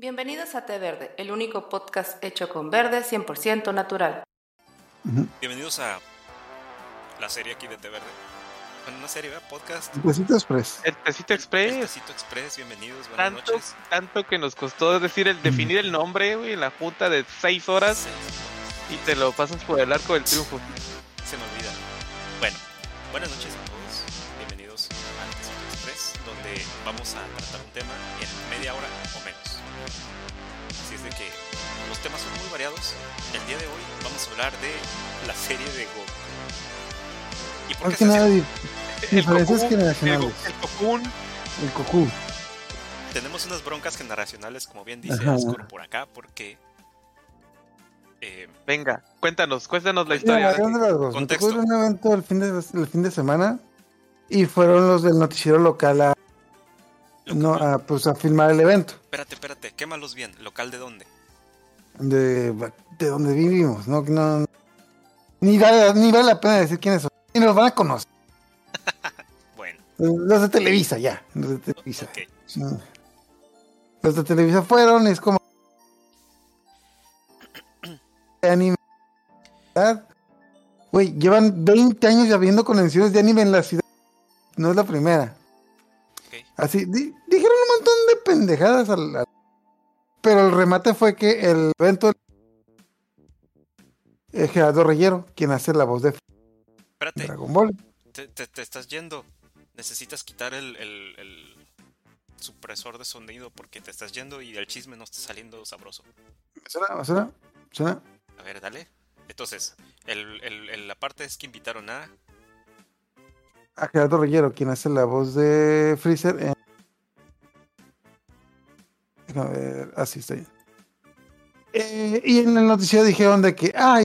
Bienvenidos a Té Verde, el único podcast hecho con verde 100% natural. Bienvenidos a la serie aquí de Té Verde. Bueno, una serie, ¿verdad? Podcast. Tecito Express. El Tecito Express. El Tecito Express, bienvenidos, buenas Tanto, noches. tanto que nos costó decir el, definir el nombre, güey, en la junta de seis horas y te lo pasas por el arco del triunfo. Se me olvida. Bueno, buenas noches a todos. Bienvenidos al Tecito Express, donde vamos a tratar un tema en media hora o menos. Los temas son muy variados. El día de hoy vamos a hablar de la serie de Goku. ¿Y por Más qué que nada, di- diferencias Cocoon, generacionales. El, el Cocoon, El Cocu. Tenemos unas broncas generacionales, como bien dice Ajá. Ascor por acá, porque eh, venga, cuéntanos, cuéntanos la Mira, historia. las dos. Me Contexto. a un evento el fin, de, el fin de semana y fueron los del noticiero local a, no, a, pues, a filmar el evento. espérate, espérate, quémalos bien. ¿Local de dónde? De, de donde vivimos, ¿no? no ni, vale, ni vale la pena decir quiénes son. Y nos van a conocer. Bueno, Los de Televisa, ya. Los de Televisa. ok. Mm. Los de Televisa fueron, es como. de anime. Güey, llevan 20 años ya viendo convenciones de anime en la ciudad. No es la primera. Así, di- dijeron un montón de pendejadas al, al- Pero el remate fue que el evento. Es Gerardo Reyero, quien hace la voz de Espérate, Dragon Ball. te, te- te estás yendo. Necesitas quitar el, el- el supresor de sonido porque te estás yendo y el chisme no está saliendo sabroso. ¿Me suena? ¿Me suena? ¿Me suena? A ver, dale. Entonces, el, el- el- la parte es que invitaron a. a Gerardo Reyero, quien hace la voz de Freezer en... Déjame ver, así está bien. Eh, y en el noticiero dijeron de que, ay,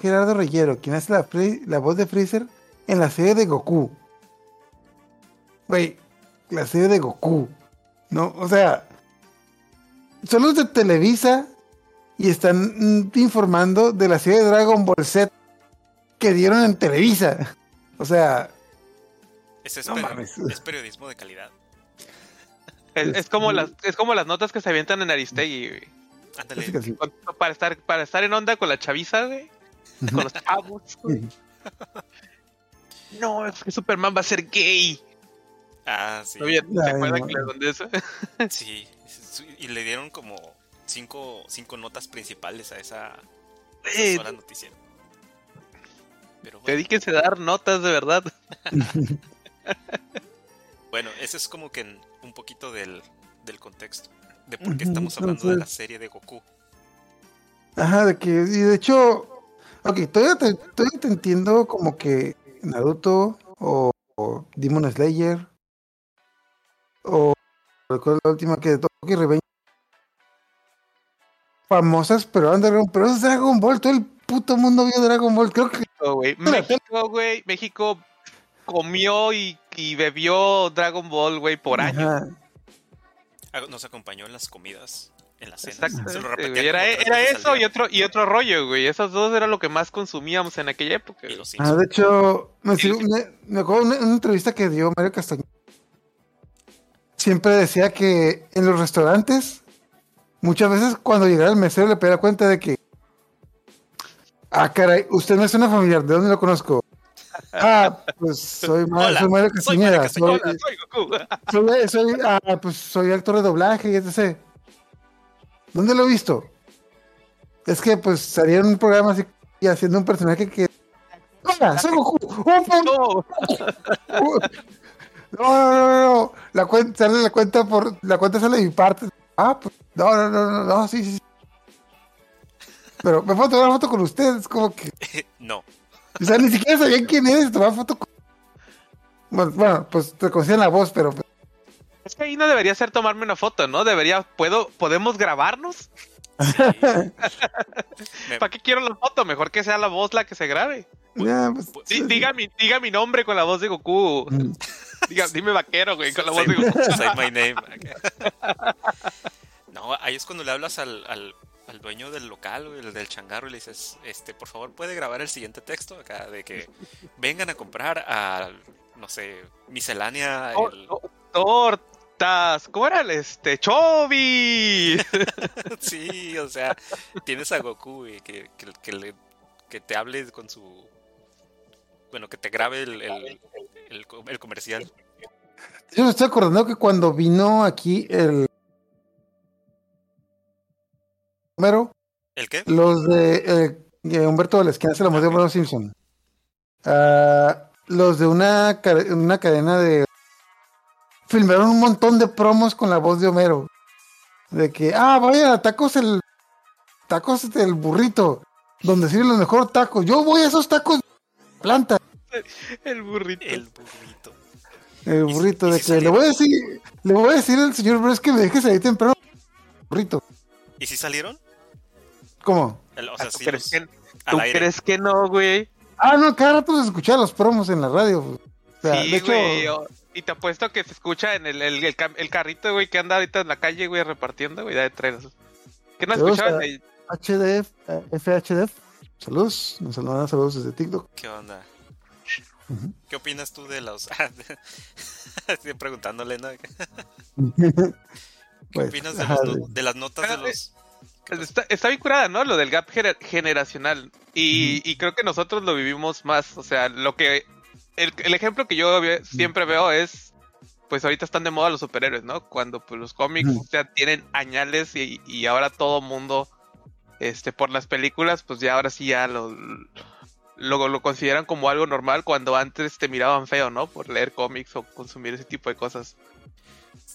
Gerardo Reyero, quien hace la, la voz de Freezer en la serie de Goku. Güey, la serie de Goku. No, o sea, son los de Televisa y están mm, informando de la serie de Dragon Ball Z que dieron en Televisa. O sea, Ese es, No mames. es periodismo de calidad. Es, es como las, es como las notas que se avientan en Aristegui, güey. Ándale. Para estar, para estar en onda con la chaviza, güey. Con los chavos, güey. No, es que Superman va a ser gay. Ah, sí. ¿No bien? Ay, ¿Se acuerdan no. que mandé eso? Sí. Y le dieron como cinco, cinco notas principales a esa, a esa Eh, sola noticiero. Pero bueno, Dedíquense a dar notas de verdad. bueno, ese es como que un poquito del, del contexto. De por qué estamos hablando de la entonces- serie de Goku. Ajá, de que, y de hecho, ok, todavía te, todavía te entiendo como que Naruto o, o Demon Slayer o recuerdo la última que Tokyo Revenge famosas, pero underground, pero es Dragon Ball, todo el puto mundo vio Dragon Ball, creo que México, güey. México, güey. México comió y, y bebió Dragon Ball, güey, por años. Ah, Nos acompañó en las comidas, en las cenas. Se lo Era, era eso y otro, y otro rollo, güey. Esos dos era lo que más consumíamos en aquella época. Ah, de hecho, me, sigo- sí. me, me acuerdo de una, una entrevista que dio Mario Castañeda. Siempre decía que en los restaurantes, muchas veces cuando llegaba el mesero le pedía cuenta de que, ah, caray, usted no es una familiar, ¿de dónde lo conozco? Ah, pues soy, Ma- Hola, soy Mario soy Mario Castañeda. Soy, Hola, soy Goku. soy, soy- ah, pues soy actor de doblaje y etc. ¿Dónde lo he visto? Es que pues salía en un programa así y haciendo un personaje que... Hola, soy Goku. ¡Oh, No, No, no, no, no. La cuenta, sale la cuenta por. La cuenta sale de mi parte. Ah, pues. No, no, no, no, no, sí, sí. sí. Pero me puedo tomar una foto con ustedes, como que. no. O sea, ni siquiera sabían quién eres, tomar foto con. Bueno, bueno, pues te conocían la voz, pero. pues, es que ahí no debería ser tomarme una foto, ¿no? Debería, ¿puedo, ¿podemos grabarnos? Sí. ¿Para qué quiero la foto? Mejor que sea la voz la que se grabe. ya, pues, Di- diga, mi, diga mi nombre con la voz de Goku. Mm. Diga, dime vaquero, güey, con la voz say, de Goku. say my name. No, ahí es cuando le hablas al, al, al dueño del local, el del changarro, y le dices, este, por favor, puede grabar el siguiente texto acá de que vengan a comprar a, no sé, miscelánea. El- Thor, estás? ¿Cómo era el este? ¡Chobi! sí, o sea, tienes a Goku, que, que, que, le- que te hable con su. Bueno, que te grabe el, el, el, co- el comercial. Yo me estoy acordando que cuando vino aquí el Homero, ¿El qué? los de eh, Humberto Vélez, que hace la voz de Homero Simpson, ah, los de una, una cadena de filmaron un montón de promos con la voz de Homero. De que, ah, vayan a tacos el tacos del burrito, donde sirven los mejores tacos. Yo voy a esos tacos planta. el burrito. El burrito. El ¿Y si- burrito, y de que le voy a decir, le voy a decir al señor Bros que me deje salir temprano. Burrito. ¿Y si salieron? ¿Cómo? El- o Ah, sea, ¿Tú, sí, crees los- que, al tú aire. crees que no, güey? Ah, no, cada rato se escuchaba los promos en la radio. O sea, sí, de hecho, güey. Y te apuesto que se escucha en el, el, el carrito, güey, que anda ahorita en la calle, güey, repartiendo, güey, de trenes. ¿Qué no escuchaban? a- Eh, HDF, eh, FHDF. Saludos, nos saludan saludos desde TikTok. ¿Qué onda? ¿Qué opinas tú de los.? Estoy preguntándole, ¿no? ¿Qué Pues, opinas de, los de- las notas de los. Está, está bien curada, ¿no? Lo del gap gener- generacional. Y, y creo que nosotros lo vivimos más. O sea, lo que. El, el ejemplo que yo ve- siempre veo es. Pues ahorita están de moda los superhéroes, ¿no? Cuando pues los cómics ya tienen añales y, y ahora todo mundo. Este, por las películas, pues ya ahora sí ya lo, lo, lo consideran como algo normal cuando antes te miraban feo, ¿no? Por leer cómics o consumir ese tipo de cosas.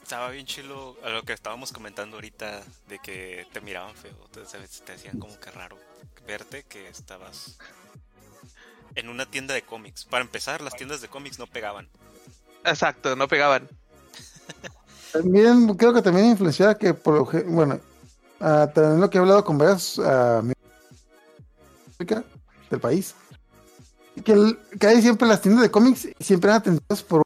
Estaba bien chilo a lo que estábamos comentando ahorita de que te miraban feo. Te, se- te hacían como que raro verte que estabas en una tienda de cómics. Para empezar, las tiendas de cómics no pegaban. Exacto, no pegaban. También creo que también influenciaba que, por bueno, también lo que he hablado con varias mi- del país, que, el- que hay siempre las tiendas de cómics siempre eran atendidas por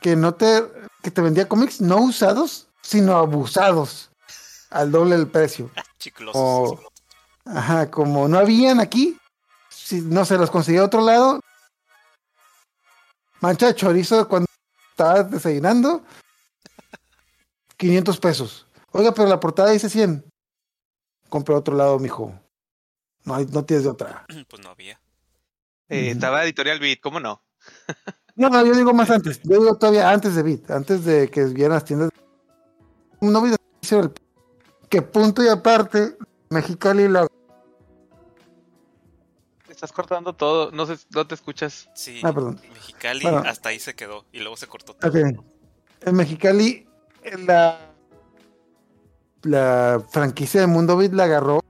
que no te que te vendía cómics no usados, sino abusados al doble del precio. Chiclosos. Oh. Ajá, como no habían aquí, si no se los conseguía a otro lado. Mancha de chorizo cuando estaba desayunando, 500 pesos. Oiga, pero la portada dice 100. Compre a otro lado, mijo. No, hay, no tienes de otra. Pues no había. Eh. Estaba Editorial Beat, ¿cómo no? No, no, yo digo más antes. Yo digo todavía antes de Bit, antes de que vieran las tiendas. No vi el que punto y aparte, Mexicali la. Te estás cortando todo, no, sé, no te escuchas. Sí, Ah, perdón. Mexicali Bueno. hasta ahí se quedó y luego se cortó todo. Ok. En Mexicali, la, la franquicia de Mundo Beat la agarró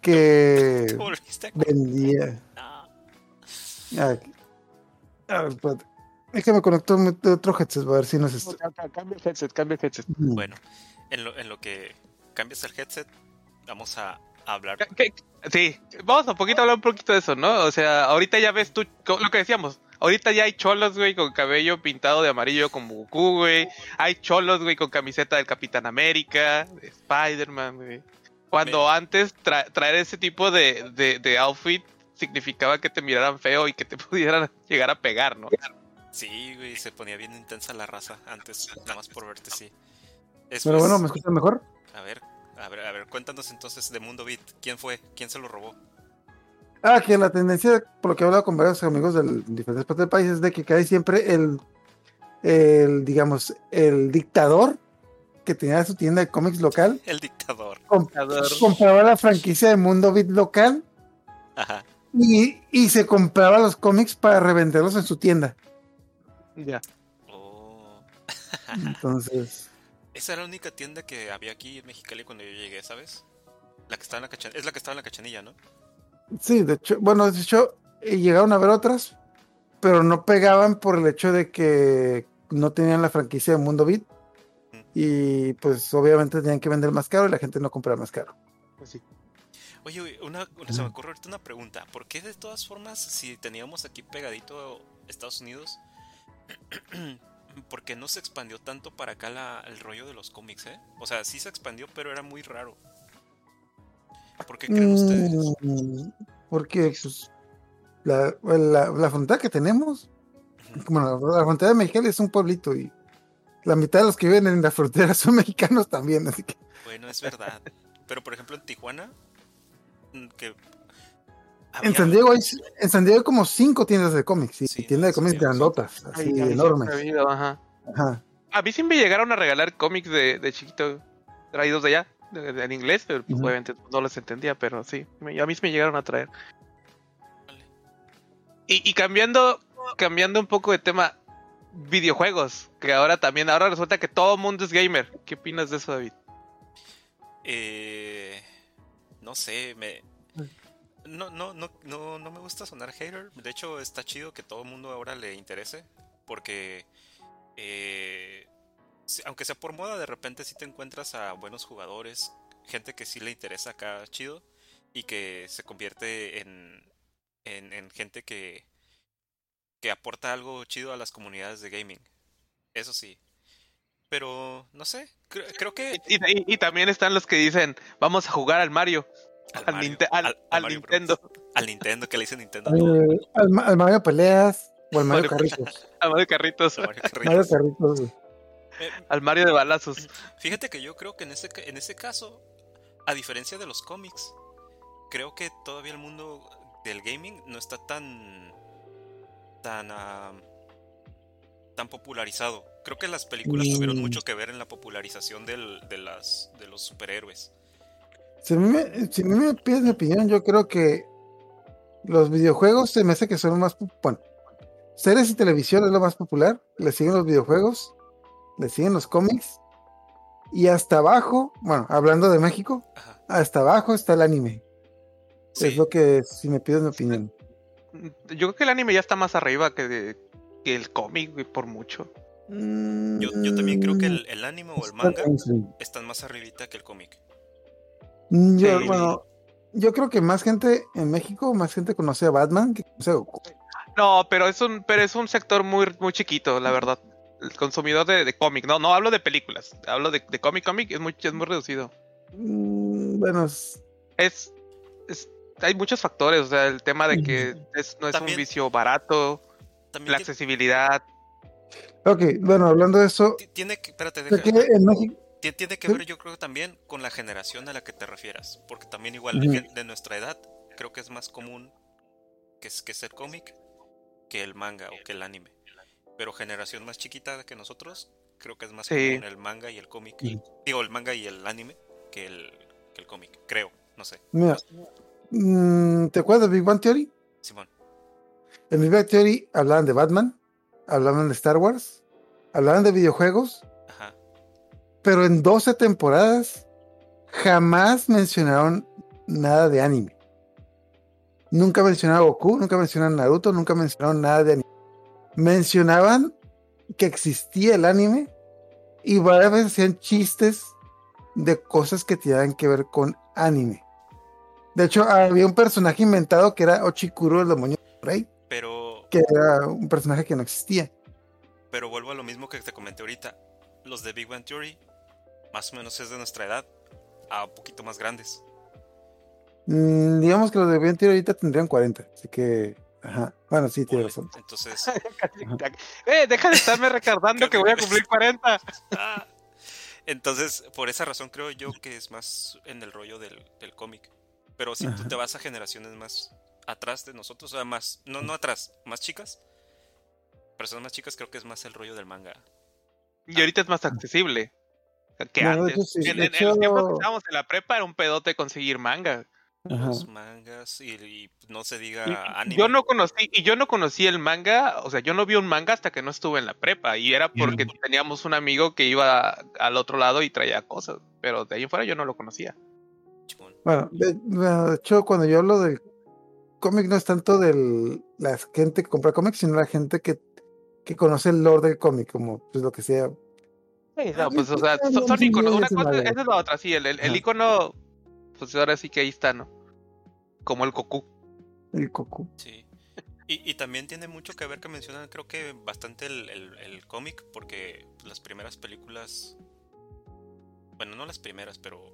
que vendía. Ah, a ver, espérate. Es que me conectó otro headset, a ver si no es esto. Cambia el headset, cambia el headset. Bueno, en lo, en lo que cambias el headset, vamos a hablar. ¿Qué- qué- Sí, vamos a un poquito a hablar un poquito de eso, ¿no? O sea, ahorita ya ves tú, lo que decíamos, ahorita ya hay cholos, güey, con cabello pintado de amarillo como Goku, güey. Hay cholos, güey, con camiseta del Capitán América, de Spider-Man, güey. Cuando antes tra- traer ese tipo de, de, de outfit significaba que te miraran feo y que te pudieran llegar a pegar, ¿no? Sí, güey, se ponía bien intensa la raza antes, nada más por verte, sí. Pero bueno, ¿me escuchan mejor? a ver, a ver, a ver, cuéntanos entonces de Mundo Beat. ¿Quién fue? ¿Quién se lo robó? Ah, que la tendencia, por lo que he hablado con varios amigos de diferentes partes del país, es de que casi siempre el, el, digamos, el dictador que tenía su tienda de cómics local El dictador. comp- Dictador. compraba la franquicia de Mundo Beat local Ajá. Y, y se compraba los cómics para revenderlos en su tienda. Ya. Oh. Entonces, Esa era la única tienda que había aquí en Mexicali cuando yo llegué, ¿sabes? La que estaba en la cachanilla. Es la que estaba en la cachanilla, ¿no? sí, de hecho, bueno, de hecho, eh, llegaron a ver otras, pero no pegaban por el hecho de que no tenían la franquicia de Mundo Beat. Y pues obviamente tenían que vender más caro y la gente no compraba más caro. Pues sí. Oye, una, una- se me ocurre ahorita una pregunta. ¿Por qué de todas formas, si teníamos aquí pegadito Estados Unidos, por qué no se expandió tanto para acá la- el rollo de los cómics, eh? O sea, sí se expandió, pero era muy raro. ¿Por qué creen ustedes? Mm, Porque pues, la, la, la frontera que tenemos. Bueno, la frontera de Mexicali es un pueblito y la mitad de los que viven en la frontera son mexicanos también, así que. Bueno, es verdad. Pero por ejemplo en Tijuana, En San Diego hay, en San Diego hay como cinco tiendas de cómics, y Sí, tiendas de sí, cómics sí, grandotas, así ay, enormes. ajá. Ajá. A mí sí me llegaron a regalar cómics de, de chiquito traídos de allá, de- de- en inglés, pero pues, obviamente no los entendía, pero sí, me- a mí sí me llegaron a traer. Y, y cambiando, cambiando un poco de tema, videojuegos, que ahora también, ahora resulta que todo mundo es gamer. ¿Qué opinas de eso, David? Eh, no sé, me... No, no, no, no, no me gusta sonar hater. De hecho, está chido que todo el mundo ahora le interese. Porque, eh, aunque sea por moda, de repente sí te encuentras a buenos jugadores, gente que sí le interesa acá chido y que se convierte en, en, en gente que, que aporta algo chido a las comunidades de gaming. Eso sí. Pero, no sé, creo, creo que... Y, y- y también están los que dicen, vamos a jugar al Mario, al, Mario, Ninte- al- al- al Mario Bros. Nintendo, Al Nintendo, que le dice Nintendo. Eh, al, Ma- al Mario Peleas o al Mario Carritos. al Mario Carritos, A Mario Carritos. Mario Carritos, güey. Eh, al Mario de balazos. Fíjate que yo creo que en ese, ca- en ese caso, a diferencia de los cómics, creo que todavía el mundo del gaming no está tan. tan. ah, tan popularizado. Creo que las películas tuvieron Mm. mucho que ver en la popularización del- de, las, de los superhéroes. Si a, mí me, si a mí me pides mi opinión, yo creo que los videojuegos se me hace que son los más. Bueno, series y televisión es lo más popular. Le siguen los videojuegos, le siguen los cómics. Y hasta abajo, bueno, hablando de México, Ajá. hasta abajo está el anime. Sí, Es lo que, si me pides mi opinión. Yo creo que el anime ya está más arriba que, de- que el cómic, güey, por mucho. yo, yo también creo que el, el anime o el manga están más arribita que el cómic. Mm, Yo, Sí. bueno, yo creo que más gente en México, más gente conoce a Batman que conoce a Goku. No, pero es un, pero es un sector muy, muy chiquito, la verdad. El consumidor de, de cómic, no, no hablo de películas, hablo de, de cómic, cómic es muy, es muy reducido. Mm, Bueno, es- Es, es- hay muchos factores, o sea, el tema de que es, no es También- un vicio barato, También la accesibilidad. ok, bueno, hablando de eso, ti- tiene que. Espérate, sé deja- que en México, Ti- Tiene que Sí. ver, yo creo, también con la generación a la que te refieras. Porque también, igual, de nuestra edad, creo que es más común que, es- que ser cómic que el manga o que el anime. Pero generación más chiquita que nosotros, creo que es más Sí. común el manga y el cómic. Sí. Digo, el manga y el anime que el, que el cómic. Creo, no sé. mira, mm, ¿te acuerdas de Big Bang Theory? Simón. En Big Bang Theory hablaban de Batman, hablaban de Star Wars, hablaban de videojuegos, Ajá. pero en 12 temporadas jamás mencionaron nada de anime. Nunca mencionaron Goku, nunca mencionaron Naruto, nunca mencionaron nada de anime. Mencionaban que existía el anime y varias veces hacían chistes de cosas que tenían que ver con anime. De hecho, había un personaje inventado que era Ochikuro, el demonio rey, Pero, que era un personaje que no existía. pero vuelvo a lo mismo que te comenté ahorita. Los de Big Bang Theory, más o menos es de nuestra edad, a un poquito más grandes. Mm, digamos que los de Big Bang Theory ahorita tendrían 40, así que, ajá. Bueno, sí, tiene razón. Entonces, Eh, deja de estarme recordando que voy a cumplir 40. Ah. Entonces, por esa razón creo yo que es más en el rollo del, del cómic. Pero si tú te vas a generaciones más atrás de nosotros, o sea, más, no, no atrás, más chicas, personas más chicas, creo que es más el rollo del manga. Y ahorita es más accesible que No, de antes. hecho, sí, en, de en- en los tiempos que hecho- estábamos en la prepa era un pedote conseguir manga. Ajá. Los mangas y, y no se diga Y- anime. Yo no conocí, y yo no conocí el manga, o sea, yo no vi un manga hasta que no estuve en la prepa, y era porque teníamos un amigo que iba al otro lado y traía cosas, pero de ahí en fuera yo no lo conocía. Bueno, de, bueno, de hecho, cuando yo hablo del cómic, no es tanto de la gente que compra cómics, sino la gente que, que conoce el lore del cómic, como pues lo que sea. No, pues, o sea, son, son sí, iconos, una cosa, esa es la otra, sí, el, el, icono, pues ahora sí que ahí está, ¿no? Como el Goku. El Goku. Sí. Y, y también tiene mucho que ver que mencionan, creo que bastante el, el- el cómic, porque las primeras películas. Bueno, no las primeras, pero.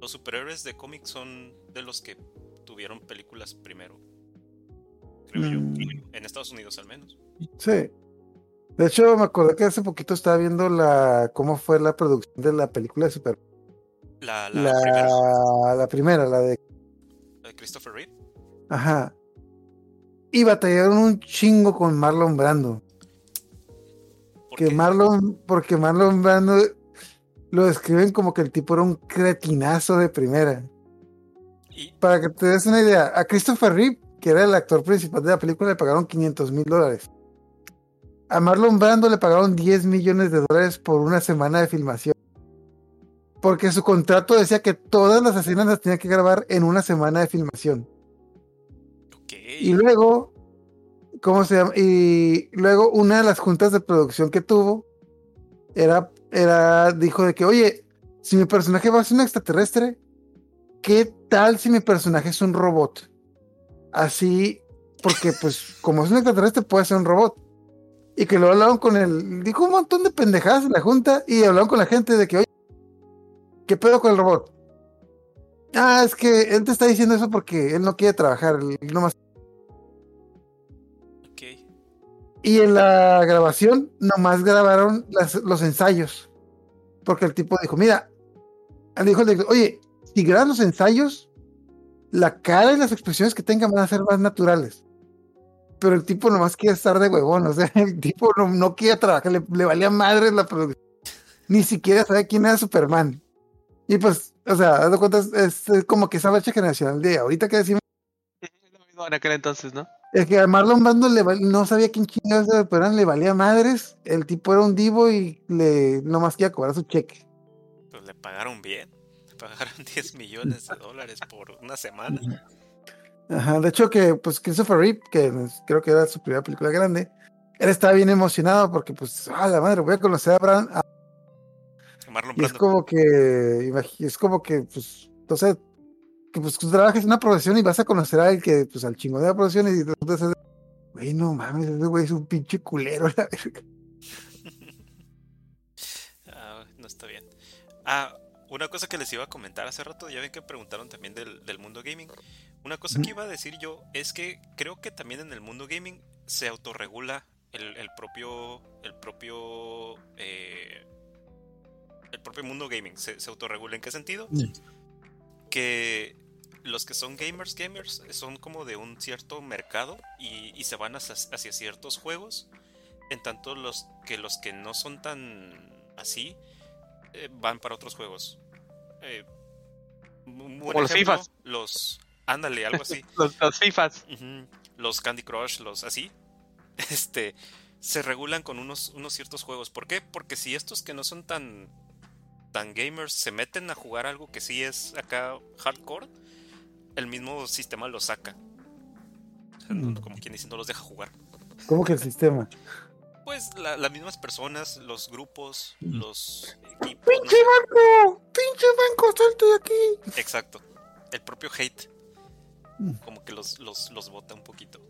Los superhéroes de cómic son de los que tuvieron películas primero. creo yo. Mm. En Estados Unidos al menos. Sí. De hecho, me acordé que hace poquito estaba viendo la cómo fue la producción de la película de Super. La, la, La, primera, la primera, la de. Christopher Reeve. Ajá. Y batallaron un chingo con Marlon Brando. ¿por Que qué? Marlon, porque Marlon Brando lo describen como que el tipo era un cretinazo de primera. Y, Para que te des una idea, a Christopher Reeve, que era el actor principal de la película, le pagaron 500 mil dólares. A Marlon Brando le pagaron 10 millones de dólares por una semana de filmación. Porque su contrato decía que todas las escenas las tenía que grabar en una semana de filmación. Y luego, ¿cómo se llama? Y luego una de las juntas de producción que tuvo era, era, dijo de que, oye, si mi personaje va a ser un extraterrestre, ¿qué tal si mi personaje es un robot? Así, porque pues como es un extraterrestre puede ser un robot. Y que luego hablaron con él, dijo un montón de pendejadas en la junta y hablaron con la gente de que, oye, ¿qué pedo con el robot? Ah, es que él te está diciendo eso porque él no quiere trabajar, él nomás ok. Y en la grabación nomás grabaron las- los ensayos. Porque el tipo dijo, mira, le dijo oye, si grabas los ensayos, la cara y las expresiones que tengan van a ser más naturales. Pero el tipo nomás quiere estar de huevón, o sea, el tipo no, no quiere trabajar, le, le valía madre la producción. Ni siquiera sabe quién era Superman. Y pues, o sea, de cuenta, es, es como que esa brecha generacional de ahorita que decimos Es lo mismo en aquel entonces, ¿no? Es que a Marlon Brando le val- no sabía quién chingados era, pero le valía madres. El tipo era un divo y le nomás quería cobrar su cheque. Pues le pagaron bien. Pagaron 10 millones de dólares por una semana. Ajá, de hecho que pues Christopher Reeve, que creo que era su primera película grande, él estaba bien emocionado porque pues, a la madre, voy a conocer a Bran. a- y es como que, es como que, pues, entonces, que pues tú trabajes en una profesión y vas a conocer a alguien que, pues, al chingón de la profesión y entonces, güey, no mames, ese güey es un pinche culero, la verga. Ah, no está bien. Ah, una cosa que les iba a comentar hace rato, ya ven que preguntaron también del, del mundo gaming. Una cosa que iba a decir yo es que creo que también en el mundo gaming se autorregula el, el propio. El propio. eh, el propio mundo gaming. Se, se autorregula. ¿En qué sentido? Que los que son gamers, gamers, son como de un cierto mercado y, y se van hacia, hacia ciertos juegos. En tanto los que los que no son tan así eh, van para otros juegos. Eh, un buen Como los FIFAs. Los ándale, algo así. Los, los FIFAs. Los Candy Crush, los así. Este se regulan con unos, unos ciertos juegos. ¿Por qué? Porque si estos que no son tan tan gamers se meten a jugar algo que sí es acá hardcore, el mismo sistema los saca. O sea, no- Mm. como quien dice, no los deja jugar. ¿Cómo que el sistema? Pues la- las mismas personas, los grupos, los equipos. no ¡Pinche sé. banco! ¡Pinche banco, salte de aquí! Exacto. El propio hate. Como que los, los, los bota un poquito.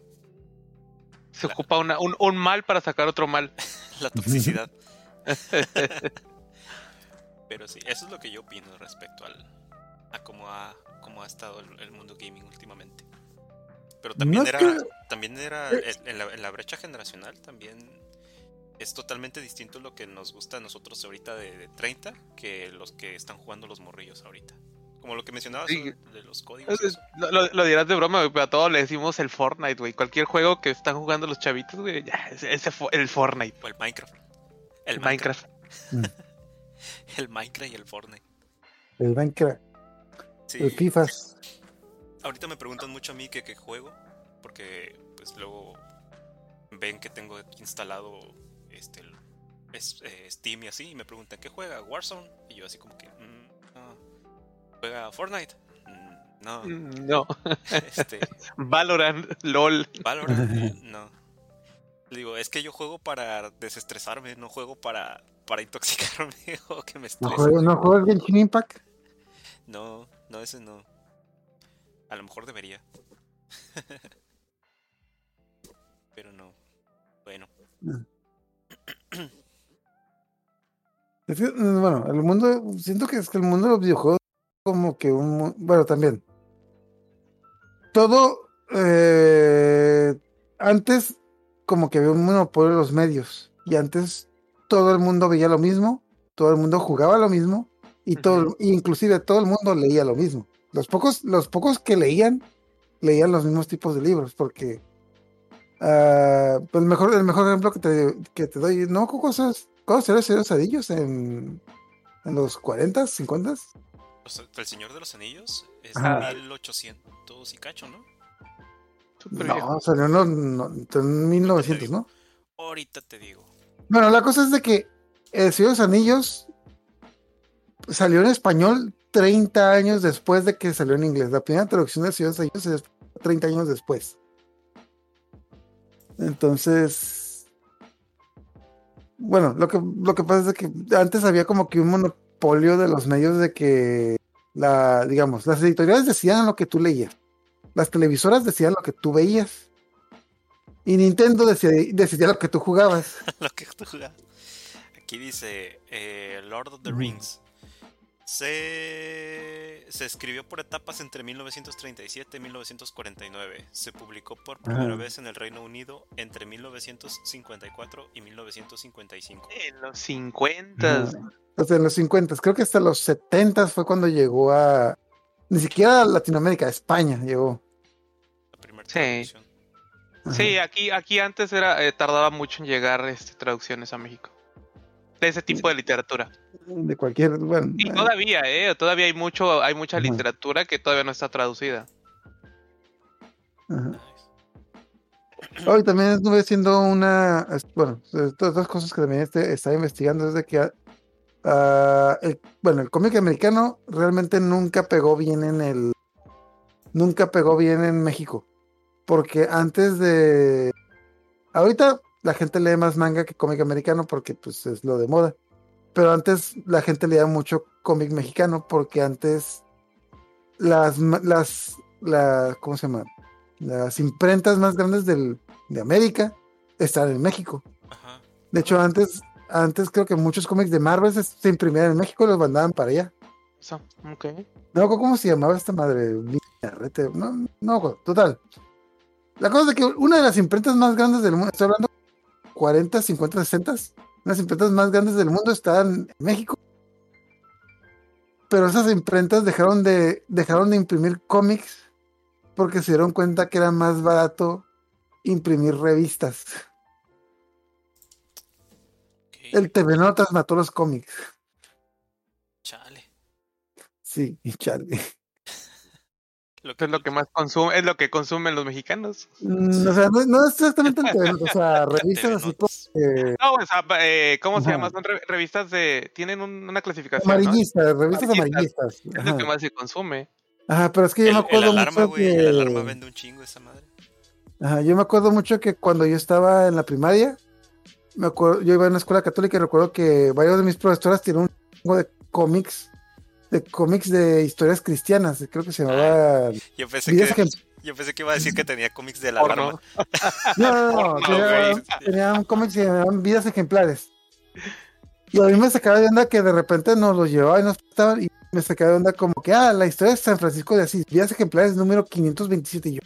Se ocupa una, un, un mal para sacar otro mal. La toxicidad. Pero sí, eso es lo que yo opino respecto al, a cómo ha, cómo ha estado el, el mundo gaming últimamente. Pero también No era, también era en, en la, en la brecha generacional también es totalmente distinto lo que nos gusta a nosotros ahorita de, de 30 que los que están jugando los morrillos ahorita. Como lo que mencionabas Sí. de, los códigos. Lo, lo- lo dirás de broma, güey, pero a todos le decimos el Fortnite, güey. Cualquier juego que están jugando los chavitos, güey, ya, ese, ese fue el Fortnite. O el Minecraft. El, El Minecraft. Minecraft. El Minecraft y el Fortnite. El Minecraft, Sí. el FIFAs. Ahorita me preguntan mucho a mí que qué juego, porque pues luego ven que tengo instalado este el- es- eh, Steam y así, y me preguntan qué juega, Warzone, y yo así como que, "Mm, no. ¿juega Fortnite? "Mm, no, Mm, No. este, Valorant, LOL. Valorant, no. Le digo, es que yo juego para desestresarme, no juego para, para intoxicarme o que me ¿No estrese. juegas no juegas Genshin Impact? No, no, ese no. A lo mejor debería. Pero no. Bueno. Es que, mm, bueno, el mundo, siento que es que el mundo de los videojuegos como que un, bueno, también. Todo, eh, antes como que había un monopolio de los medios y antes todo el mundo veía lo mismo, todo el mundo jugaba lo mismo y todo, inclusive todo el mundo leía lo mismo. Los pocos, los pocos que leían, leían los mismos tipos de libros, porque ah, pues el mejor, el mejor ejemplo que te, que te doy, ¿no? ¿Cosas? ¿Cómo será los Anillos en, en los 40, 50? El Señor de los Anillos es de 1800 y cacho, ¿no? No, salió en, los- no, en 1900, ¿no? Ahorita te digo. Bueno, la cosa es de que El Señor de los Anillos salió en español 30 años después de que salió en inglés. La primera traducción de Señor de los Anillos es 30 años después. Entonces, bueno, lo que, lo que pasa es que antes había como que un monopolio de los medios de que, la, digamos, las editoriales decían lo que tú leías. Las televisoras decían lo que tú veías. Y Nintendo decidía, decidía lo que tú jugabas. lo que tú jugabas. Aquí dice eh, Lord of the. Rings. Se, se escribió por etapas entre 1937 y 1949. Se publicó por primera Ajá. vez en el Reino Unido entre 1954 y 1955. En los 50. O sea, en los 50, creo que hasta los 70 fue cuando llegó a. Ni siquiera a Latinoamérica, a España llegó. La primera Sí. Sí, aquí, aquí antes era, eh, tardaba mucho en llegar este, traducciones a México. De ese tipo de literatura. De cualquier. Bueno, Y eh, todavía, eh, todavía hay mucho, hay mucha literatura que todavía no está traducida. ajá. Hoy también estuve haciendo una. Bueno, todas las cosas que también este- estaba investigando es de que. ah, el- bueno, el cómic americano realmente nunca pegó bien en el. Nunca pegó bien en México. Porque antes de. Ahorita la gente lee más manga que cómic americano porque pues es lo de moda. Pero antes la gente leía mucho cómic mexicano porque antes las, las, la, ¿cómo se llama? Las imprentas más grandes del, de América estaban en México. Ajá. De hecho, antes, antes creo que muchos cómics de Marvel se, se imprimían en México y los mandaban para allá. No cómo se llamaba esta madre. No, no. Total. La cosa es que una de las imprentas más grandes del mundo, estoy hablando 40, 50, 60, unas imprentas más grandes del mundo estaban en México. Pero esas imprentas dejaron de, dejaron de imprimir cómics porque se dieron cuenta que era más barato imprimir revistas. El TV Notas mató los cómics. Chale. Sí, chale. Lo Esto es lo que más consume, es lo que consumen los mexicanos. Mm, o sea, no, no es exactamente el o sea, revistas así como Notas. que No, o sea, eh, ¿cómo se Ajá. llama? Son re- revistas de, tienen un- una clasificación, ¿no? amarillistas, revistas Amarillistas. Es lo que más se consume. Ajá, pero es que yo El, me el acuerdo alarma, mucho güey. El alarma que... vende un chingo esa madre. Ajá, yo me acuerdo mucho que cuando yo estaba en la primaria, me acuerdo, yo iba a una escuela católica y recuerdo que varios de mis profesoras tenían un chingo de cómics, de cómics de historias cristianas, creo que se llamaba... Yo pensé Vidas que, yo pensé que iba a decir que tenía cómics de la alarma. No, no, no, tenía- tenían cómics que se llamaban vidas ejemplares. Y a mí me sacaba de onda que de repente nos los llevaba y nos estaban y me sacaba de onda como que, ah, la historia de San Francisco de Asís, vidas ejemplares número 527 y yo.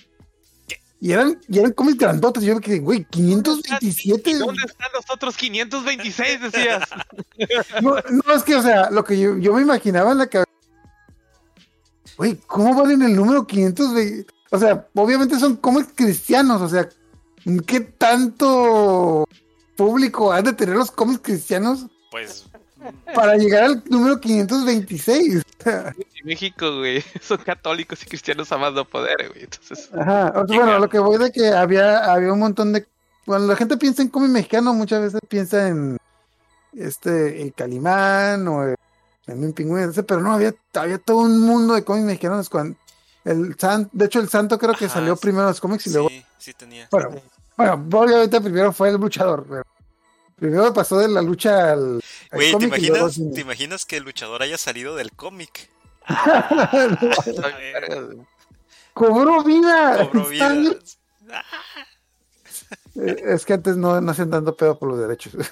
Y eran, y eran cómics grandotes, yo me quedé, güey, 527. ¿Y dónde están los otros 526? Decías. No, no, es que, o sea, lo que yo, yo me imaginaba en la cabeza. Güey, ¿cómo valen el número 520? O sea, obviamente son cómics cristianos, o sea, ¿qué tanto público han de tener los cómics cristianos Pues. Para llegar al número 526? En México, güey, son católicos y cristianos a más no poder, güey. Entonces, Ajá, o sea, bueno, lo que voy de que había, había un montón de. Cuando la gente piensa en cómic mexicano, muchas veces piensa en este, el Calimán o el, en un pingüino, ese, pero no, había, había todo un mundo de cómics mexicanos. Cuando, el san, de hecho, el Santo creo que Ajá, salió sí. primero en los cómics y luego. Sí, sí tenía. Bueno, bueno, obviamente primero fue el luchador. pero primero pasó de la lucha al. al Güey, ¿te imaginas, al cine. ¿te imaginas que el luchador haya salido del cómic? Cobró vida. Cobró vida. Eh, Es que antes no, no hacían tanto pedo por los derechos.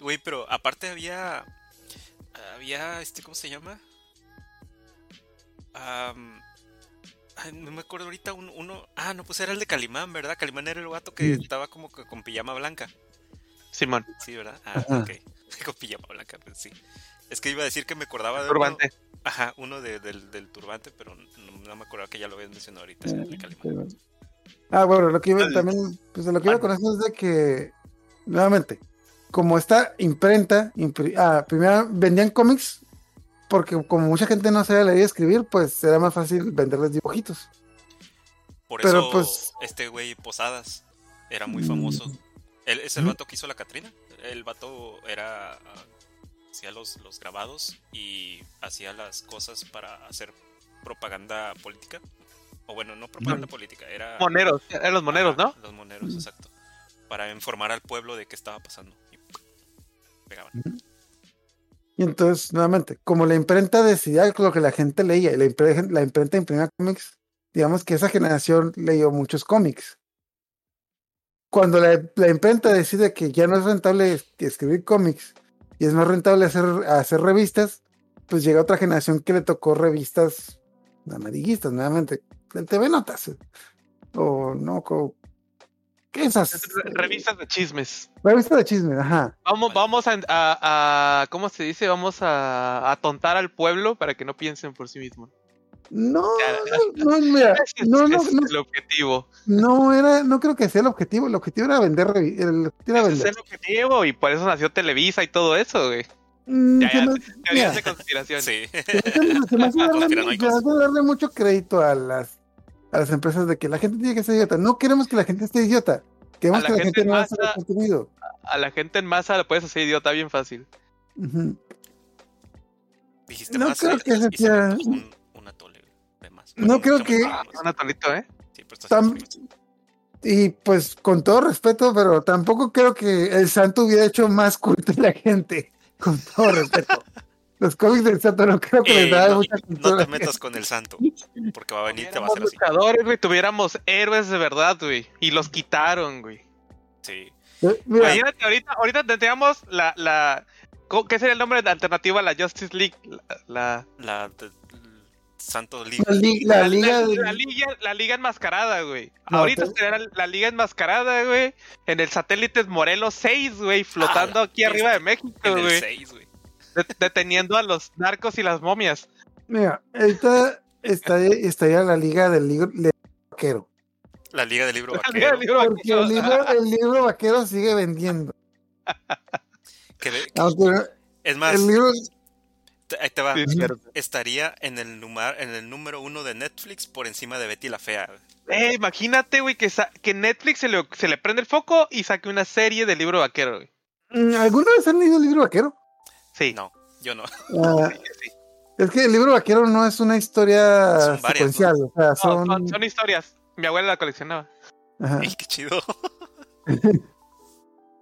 Güey, pero aparte había. Había este, ¿cómo se llama? Am, Ay, no me acuerdo ahorita un- uno. Ah, no, pues era el de Calimán, ¿verdad? Calimán era el vato que Sí. estaba como que con pijama blanca. Simón, Sí, ¿verdad? Ah, Ajá. ok. con pijama blanca, pues sí. Es que iba a decir que me acordaba de. turbante. Uno, ajá, uno de- del, del turbante, pero no, no me acordaba que ya lo habías mencionado ahorita. el de Calimán. Ah, bueno, lo que iba también, pues lo que iba con eso es de que, nuevamente, como esta imprenta, impri- ah, primero vendían cómics, porque como mucha gente no sabía leer y escribir, pues era más fácil venderles dibujitos. Por Pero, eso, pues- este güey Posadas era muy Mm. famoso. Él es el vato que hizo la Catrina. El vato era. hacía los, los grabados y hacía las cosas para hacer propaganda política. O bueno, no propaganda política, era. Moneros, eran los moneros, ¿no? Los moneros, exacto. Para informar al pueblo de qué estaba pasando. Y pegaban. Y entonces, nuevamente, como la imprenta decidía lo que la gente leía y la, impre- la imprenta imprimía cómics, digamos que esa generación leyó muchos cómics. Cuando la, la imprenta decide que ya no es rentable es- escribir cómics y es más rentable hacer, hacer revistas, pues llega otra generación que le tocó revistas amarillistas, nuevamente, el TV Notas. O no, co- ¿qué esas? Re- Revistas de chismes. Revista de chisme, ajá. Vamos, Vale. vamos a, a- a- ¿cómo se dice? Vamos a, a tontar al pueblo para que no piensen por sí mismos. No, Ya. no, mira, no, no, no, el objetivo. No era, no creo que sea el objetivo. El objetivo era vender, el objetivo era es el objetivo y por eso nació Televisa y todo eso, güey. Mm, Ya, teorías de conspiración. Sí. se me- se hace darle mucho crédito a las, a las empresas de que la gente tiene que ser idiota. No queremos que la gente esté idiota. Queremos la que la gente gente no en haga masa- contenido. A la gente en masa la puedes hacer idiota bien fácil. Dijiste No creo que se sea- un, un atole de más. No creo que- un atolito, ¿eh? Sí, pero está Tam-. Y pues con todo respeto, pero tampoco creo que el santo hubiera hecho más culto a la gente. Con todo respeto. Los cómics del santo no creo que Eh, les da no, mucha no te metas con el santo, porque va a venir y te va a hacer así. luchadores, güey, tuviéramos héroes de verdad, güey. Y los quitaron, güey. Sí. Eh, Imagínate, ahorita, ahorita tendríamos la, la. ¿cómo- ¿Qué sería el nombre de alternativa a la Justice League? La, la, La de- Santo Liga. la, li- la liga la- de- la liga, la liga enmascarada, güey. No, ahorita te- sería la, la liga enmascarada, güey. En el satélite Morelos 6, güey. Flotando Ah, aquí arriba de México, En el güey. 6, güey. De- deteniendo a los narcos y las momias. Mira, ahorita estaría, estaría la liga del libro, vaquero. La Liga del Libro Vaquero. del libro Porque vaquero. el libro, el libro vaquero sigue vendiendo. que de- que- Aunque es más, el libro, ahí te va. Sí. Estaría en el, numar- en el número uno de Netflix por encima de Betty la Fea. Eh, imagínate, güey, que, que Netflix se le, se le prende el foco y saque una serie del libro vaquero, güey. Mm, ¿alguna vez han leído el libro vaquero? Sí. No, yo no. Sí, sí. es que el libro vaquero no es una historia Son varias, secuencial, o sea, No, son, son, son historias. Mi abuela la coleccionaba. ajá. Ey, qué chido.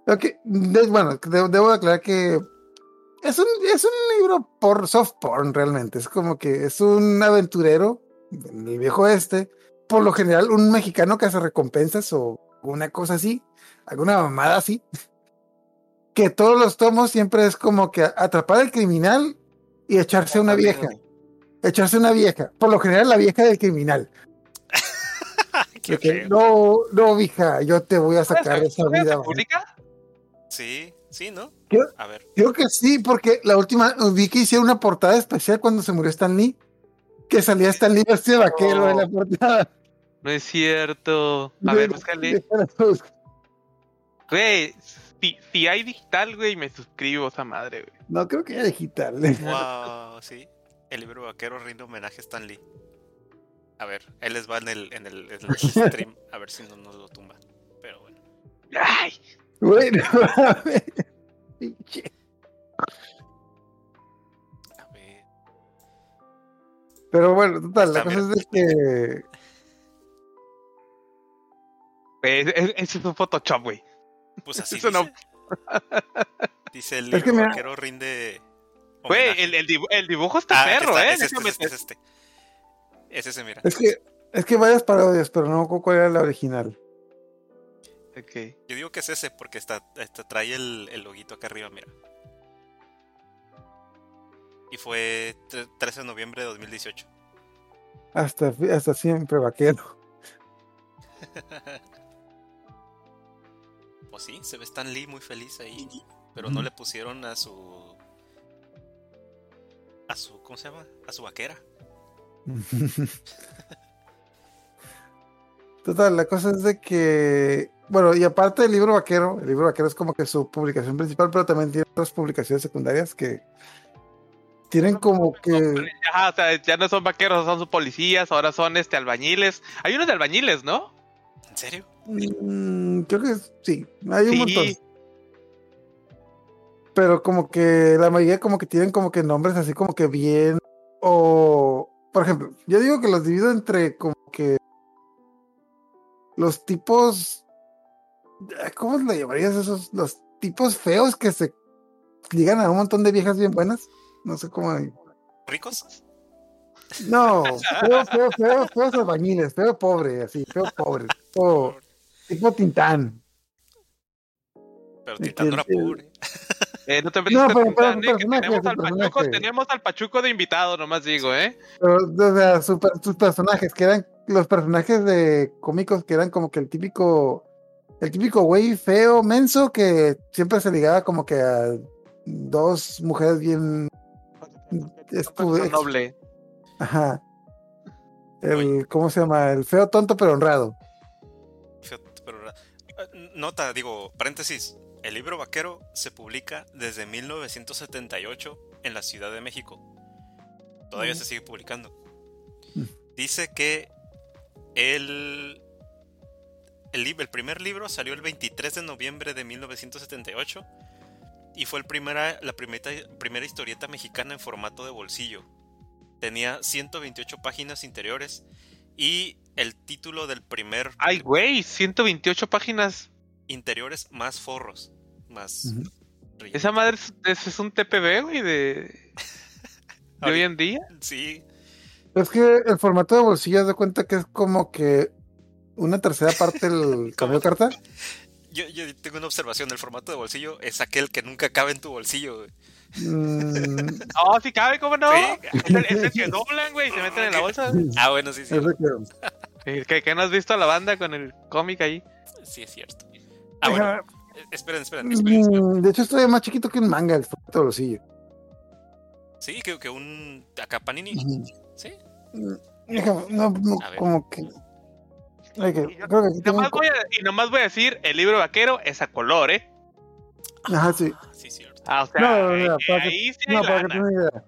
Ok, de- bueno, de- debo aclarar que es un, es un libro por soft porn realmente. Es como que es un aventurero en el viejo este. Por lo general, un mexicano que hace recompensas o una cosa así, alguna mamada así. Que todos los tomos siempre es como que atrapar al criminal y echarse a una vieja. Echarse a una vieja. Por lo general, la vieja del criminal. No, no, vieja, yo te voy a sacar de esa ¿Todavía vida. se güey". publica? Sí, sí, ¿no? ¿Qué? A ver. Creo que sí, porque la última vi que hicieron una portada especial cuando se murió Stan Lee. Que salía Stan Lee vestido de vaquero Oh. en la portada. No es cierto. A ver, búscale. Güey, si, si hay digital, güey, me suscribo a esa madre, güey. No creo que haya digital. Wow, sí. El libro vaquero rinde homenaje a Stan Lee. A ver, él les va en el, en el, en el stream. A ver si no nos lo tumba. Pero bueno. Ay, Bueno, a ver. Pinche. A ver. Pero bueno, total, la cosa es de que. güey, es- es un Photoshop, güey. Pues así Eso no- dice. Dice el Es que vaquero rinde. Güey, el, el, dibu- el dibujo está Ah, perro, está, ¿eh? Es este, este, es este. Es ese, mira. Es que. Es que varias parodias, pero no cuál era la original. te- Ok. Yo digo que es ese porque está, está- trae el, el loguito acá arriba, mira. Y fue tre- 13 de noviembre de 2018. Hasta, hasta siempre, vaquero. Pues sí, se ve Stan Lee muy feliz ahí. Pero no le pusieron a su. A su. ¿Cómo se llama? A su vaquera. Total, la cosa es de que, bueno, y aparte del libro vaquero, el libro vaquero es como que su publicación principal, pero también tiene otras publicaciones secundarias que tienen como que... Ajá, o sea, ya no son vaqueros, son sus policías, ahora son este albañiles. Hay unos de albañiles, ¿no? ¿En serio? Mm, creo que sí, hay un Sí. montón. Pero como que la mayoría como que tienen como que nombres así como que bien o por ejemplo, yo digo que los divido entre como que los tipos ¿cómo le llamarías esos los tipos feos que se ligan a un montón de viejas bien buenas? No sé cómo ¿Ricos? No, feo, feo, feo, feos albañiles, feo pobre, así, feo pobre, tipo, tipo Tintán. Pero De Titán no era que- pobre. Eh, no te No, pero- que tenemos, al. Pachuco, tenemos al Pachuco de invitado, nomás digo, ¿eh? Pero, o sea, su per- sus personajes, que eran los personajes de cómicos que eran como que el típico, el típico güey feo, menso, que siempre se ligaba como que a dos mujeres bien. Noble. Ajá. El, ¿cómo se llama? El feo tonto pero honrado. Nota, digo, paréntesis. El libro vaquero se publica desde 1978 en la Ciudad de México. Todavía se sigue publicando. Mm. Dice que el, el, el primer libro salió el 23 de noviembre de 1978 y fue el primera, la primera, primera historieta mexicana en formato de bolsillo. Tenía 128 páginas interiores y el título del primer Ay, güey, 128 páginas. interiores más forros. Más. Relleno. Esa madre es, es- es un TPB, güey, de, de hoy en día. Sí, Es que el formato de bolsillo, de cuenta que es como que una tercera parte del cambio de carta. yo, yo tengo una observación. El formato de bolsillo es aquel que nunca cabe en tu bolsillo. güey. Mm, No, sí cabe, ¿cómo no? Sí. Es el, es el que doblan, güey, y se meten en la bolsa. Ah, bueno, sí, sí. que- ¿Qué, qué no has visto a la banda con el cómic ahí? Sí, es cierto. Ah, bueno. Eh, Esperen, esperen, esperen, esperen. Mm, De hecho, estoy más chiquito que un manga el bolsillo. Sí, que, que un. Acá Panini. Sí. Déjame, no, no, como que. Que- creo que Y un nomás, voy a, y nomás voy a decir, el libro vaquero es a color, ¿eh? Ajá, sí. Ah, sí, cierto. Ah, o sea, No, no, no, eh, para que- ahí sí No, para que una idea.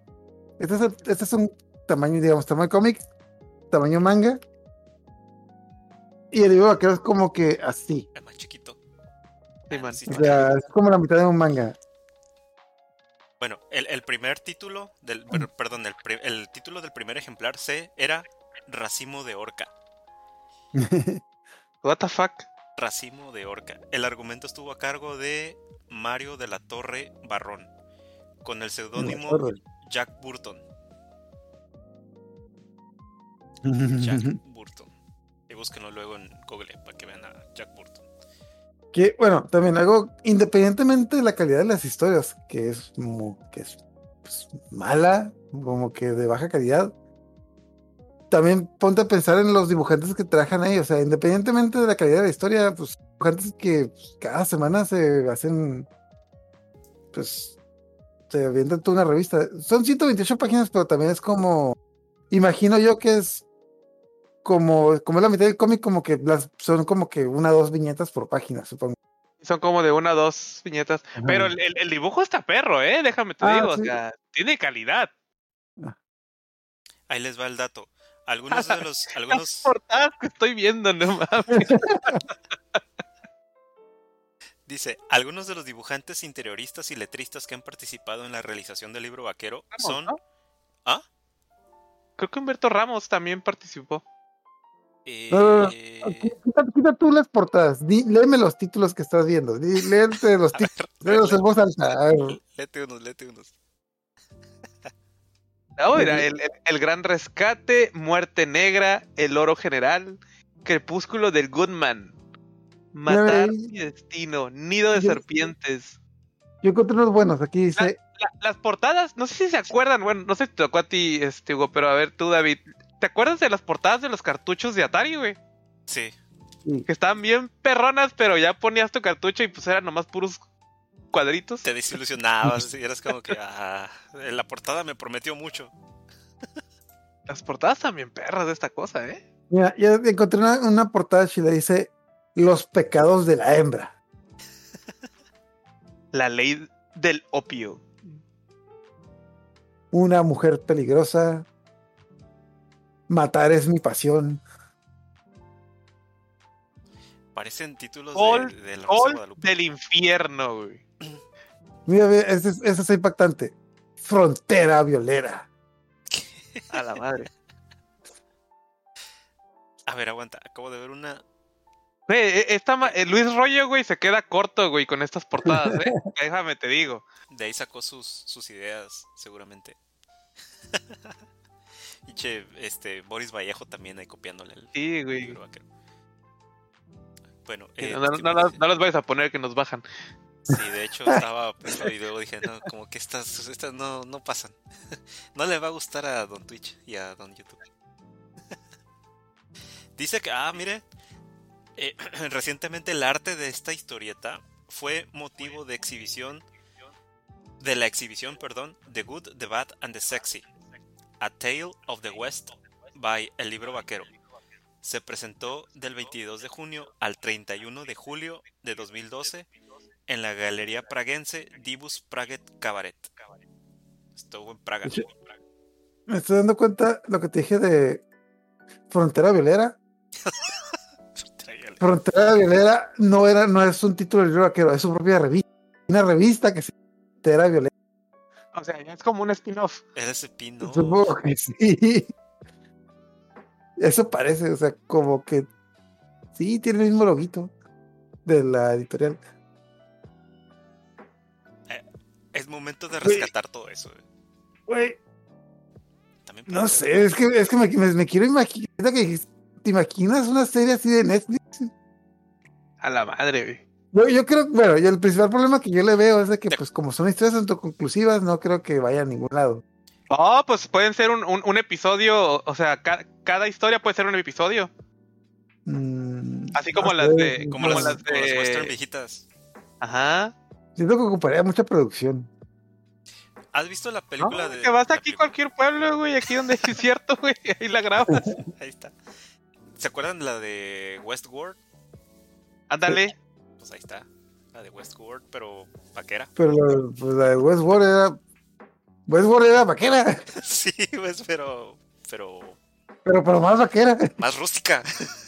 Este es, el- este es un tamaño, digamos, tamaño cómic, tamaño manga. Y el libro vaquero es como que así. Es más chiquito. Sí, Ah, man. sí O sea, es como la mitad de un manga. Bueno, el, el primer título del. per- perdón, el, el título del primer ejemplar C era Racimo de Orca. What the fuck? Racimo de Orca. El argumento estuvo a cargo de Mario de la Torre Barrón, con el seudónimo Jack Burton. Jack Burton. Y búsquenlo luego en Google para que vean a Jack Burton. Que, bueno, también algo, independientemente de la calidad de las historias, que es como que es pues, mala, como que de baja calidad, también ponte a pensar en los dibujantes que trabajan ahí, o sea, independientemente de la calidad de la historia, pues dibujantes que pues, cada semana se hacen, pues, se avientan toda una revista. Son 128 páginas, pero también es como, imagino yo que es como, como es la mitad del cómic, como que las son como que una o dos viñetas por página, supongo. Son como de una o dos viñetas. Ajá. Pero el, el- el dibujo está perro, ¿eh? Déjame te Ah, digo. sí. O sea, tiene calidad. Ahí les va el dato. Algunos de los. Las Algunos, portadas que estoy viendo, no mames. dice: Algunos de los dibujantes interioristas y letristas que han participado en la realización del libro vaquero Ramos, son. ¿no? ¿Ah? Creo que Humberto Ramos también participó. Eh, No, no, no. Quita, quita tú las portadas, di- léeme los títulos que estás viendo, di- léete los títulos, léelos en voz alta. a ver. léete unos, léete unos. Ah, mira, el, el- el Gran Rescate, Muerte Negra, El Oro General, Crepúsculo del Goodman, Matar mi destino, Nido de Yo- Serpientes. Yo encontré unos buenos, aquí dice, La- las portadas, no sé si se acuerdan, bueno, no sé si te tocó a ti, este, Hugo, pero a ver tú, David, ¿Te acuerdas de las portadas de los cartuchos de Atari, güey? Sí. Que estaban bien perronas, pero ya ponías tu cartucho y pues eran nomás puros cuadritos. Te desilusionabas y eras como que ah, la portada me prometió mucho. Las portadas también perras de esta cosa, ¿eh? Mira, ya encontré una, una portada chila, dice Los pecados de la hembra. La ley del opio. Una mujer peligrosa. Matar es mi pasión. Parecen títulos Gol, de, de la Rosa de Gol Guadalupe. del infierno, güey. Mira, ve, este, es- impactante. Frontera violera. A la madre. A ver, aguanta. Acabo de ver una. E- esta ma- eh, Luis Rollo, güey, se queda corto, güey, con estas portadas, ¿eh? Déjame te digo. De ahí sacó sus, sus ideas, seguramente. y che, este, Boris Vallejo también ahí copiándole el Sí, güey. Bueno, eh, No, no, no las vayas a poner que nos bajan. Sí, de hecho estaba punto y luego dije, no, como que estas, estas no, no pasan. no le va a gustar a Don Twitch y a Don YouTube. Dice que, ah, mire, eh, recientemente el arte de esta historieta fue motivo de exhibición, de la exhibición, perdón, The Good, The Bad and The Sexy, A Tale of the West by El Libro Vaquero. Se presentó del 22 de junio al 31 de julio de 2012 en la galería praguense Divus Praget Cabaret. Estuvo en Praga. Sí. Me estoy dando cuenta lo que te dije de Frontera Violera. Frontera Violera no era, no es un título del libro vaquero, es su propia revista. Una revista que se llama Frontera Violera. O sea, es como un spin-off. Era ese pino. Supongo que sí. Eso parece, o sea, como que sí, tiene el mismo loguito de la editorial. Es momento de rescatar todo eso. Güey, También no sé, es que, es que me, me- me quiero imaginar que dijiste, ¿te imaginas una serie así de Netflix? A la madre, güey. Yo, yo creo, bueno, yo el principal problema que yo le veo es de que, pues, como son historias autoconclusivas, no creo que vaya a ningún lado. Oh, pues pueden ser un, un- un episodio, o sea, ca- cada historia puede ser un episodio. Mm, Así como no las sé, de- Como, como las, las como las de- western viejitas. Ajá. Siento que ocuparía mucha producción. ¿Has visto la película de. que vas aquí a cualquier pueblo, güey, aquí donde es cierto, güey, ahí la grabas. Ahí está. ¿Se acuerdan de la de Westworld? Ándale. Pues ahí está. La de Westworld, pero vaquera. Pero la, pues, la de Westworld era. Westworld era vaquera, sí, pues, pero. Pero. pero, pero más vaquera. Más rústica.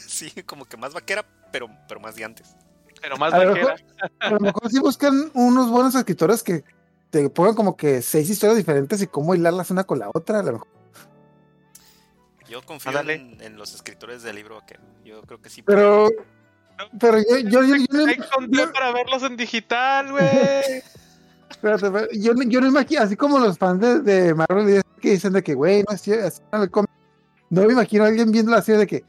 sí, como que más vaquera, pero, pero más de antes. Pero más A lo vaquera. A lo mejor sí buscan unos buenos escritores que te pongan como que seis historias diferentes y cómo hilarlas una con la otra. A lo mejor. Yo confío en, en los escritores del libro vaquero. Yo creo que sí. Pero. Pero yo, yo, yo, yo yo- para verlos en digital, güey. espérate, espérate, yo, no- yo no imagino, así como los fans de, de Marvel que dicen de que, güey, no es cierto, así no era el cómic. No me imagino a alguien viendo la serie de que,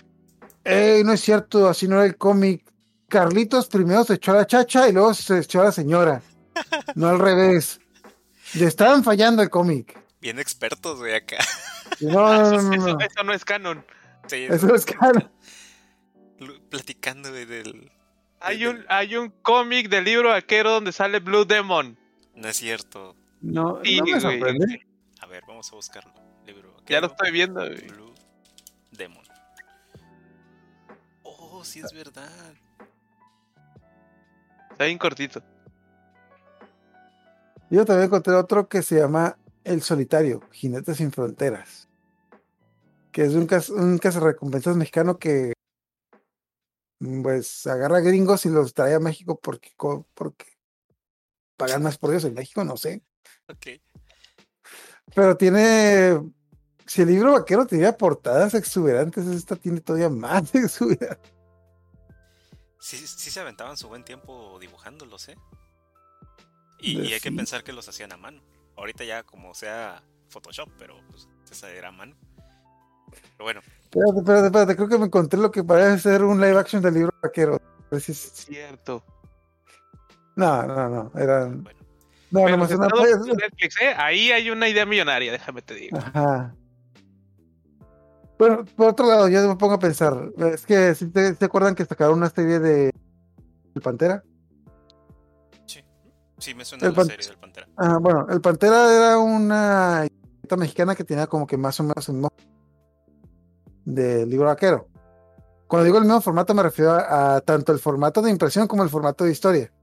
hey, no es cierto, así no era el cómic. Carlitos primero se echó a la chacha y luego se echó a la señora. No al revés. Le estaban fallando el cómic. Bien expertos, güey, acá. No, no, no, no, Eso, no. eso no es canon. Sí, Eso es caro. lu- Platicando, güey, del. Hay un, hay un cómic del libro vaquero donde sale Blue Demon. No es cierto. No, Sí, no me güey. sorprende. A ver, vamos a buscarlo. Libro vaquero. Ya lo estoy viendo, güey. Blue Demon. Oh, sí es verdad. Está bien cortito. Yo también encontré otro que se llama El Solitario, Jinete sin Fronteras. Que es un, cas un cazarrecompensas mexicano que mm, pues agarra gringos y los trae a México porque, porque pagan más por ellos en México, no sé. Ok. Pero tiene. Si el libro vaquero tenía portadas exuberantes, esta tiene todavía más exuberantes. Sí, sí se aventaban su buen tiempo dibujándolos, ¿eh? Y, y hay que pensar que los hacían a mano. Ahorita ya como sea Photoshop, pero pues esa era a mano. Pero bueno, Espérate, espérate, espérate, creo que me encontré lo que parece ser un live action del libro vaquero. Si es- Cierto. No, no, no, eran. bueno. No, nomás una pues- Netflix, ¿eh? Ahí hay una idea millonaria, déjame te digo. Ajá. Bueno, por otro lado, yo me pongo a pensar, es que si te, ¿se acuerdan que sacaron una serie de El Pantera? Sí, sí me suena El la serie del Pantera. Ah, bueno, El Pantera era una mexicana que tenía como que más o menos el mismo del libro vaquero. Cuando digo el mismo formato me refiero a, a tanto el formato de impresión como el formato de historia.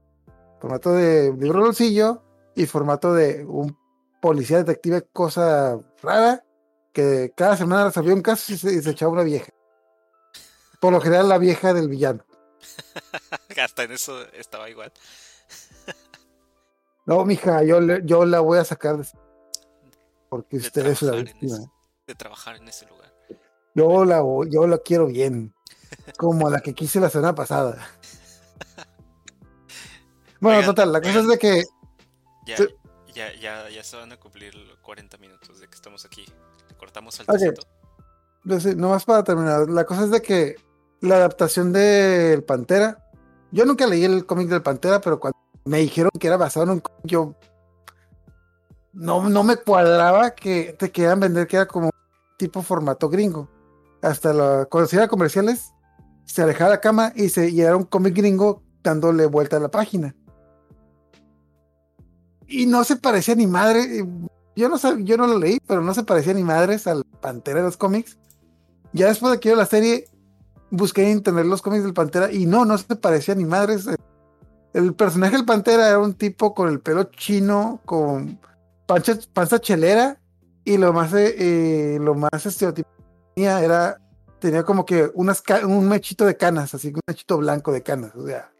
Formato de libro bolsillo y formato de un policía detective cosa rara que cada semana resolvía un caso y se, y se echaba una vieja. Por lo general la vieja del villano. Hasta en eso estaba igual. No, mija, yo, yo la voy a sacar de- porque De usted es la víctima. ese, de trabajar en ese lugar. Yo la, yo la quiero bien. Como la que quise la semana pasada. Bueno, Oigan, total, la cosa es de que. Ya, ya, ya, ya se van a cumplir los 40 minutos de que estamos aquí. Cortamos al Ok. tecito. no sé, nomás para terminar. La cosa es de que la adaptación del Pantera. Yo nunca leí el cómic del Pantera, pero cuando me dijeron que era basado en un cómic, yo. No, no me cuadraba que te quieran vender que era como tipo formato gringo. Hasta la, cuando se iba a comerciales, se alejaba la cama y, se, y era un cómic gringo dándole vuelta a la página. Y no se parecía ni madre. Yo no, sab- yo no lo leí, pero no se parecía ni madres al Pantera de los cómics. Ya después de que yo la serie, busqué en internet los cómics del Pantera y no, no se parecía ni madres. El personaje del Pantera era un tipo con el pelo chino, con pancha, panza chelera y lo más, eh, eh, lo más estereotipo tenía era, tenía como que un mechito de canas, así un mechito blanco de canas, o sea.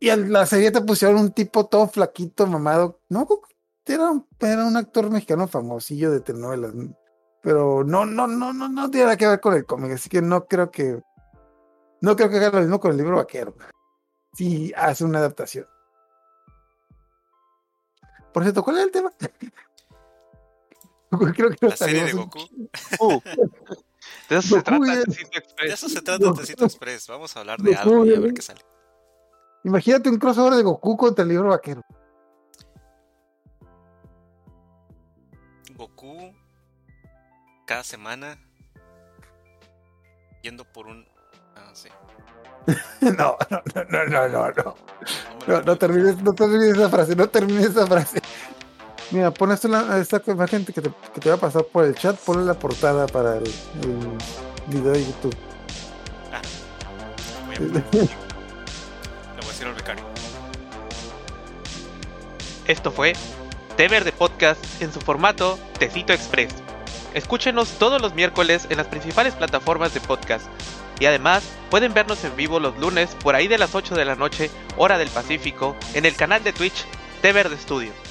Y la serie te pusieron un tipo todo flaquito, mamado. No, era un, era un actor mexicano famosillo de telenovelas. Pero no, no, no, no, no tiene nada que ver con el cómic. Así que no creo que. No creo que haga lo mismo con el libro vaquero. Si hace una adaptación. Por cierto, ¿cuál es el tema? creo que La serie de Goku. Uh, de eso se trata De eso se trata. Tecito Express. Vamos a hablar de Goku, algo y a ver qué sale. Imagínate un crossover de Goku contra el libro vaquero. Cada semana yendo por un. Ah, sí. No, no, no, no, no, no, no. termines, no termines esa frase, no termines esa frase. Mira, pon la- esta imagen que te, que te va a pasar por el chat, ponle la portada para el, el video de YouTube. Ah, voy a- Le voy a decir al becario. Esto fue Té Verde Podcast en su formato Tecito Express. Escúchenos todos los miércoles en las principales plataformas de podcast. Y además pueden vernos en vivo los lunes por ahí de las 8 de la noche, hora del Pacífico, en el canal de Twitch Té Verde Studio.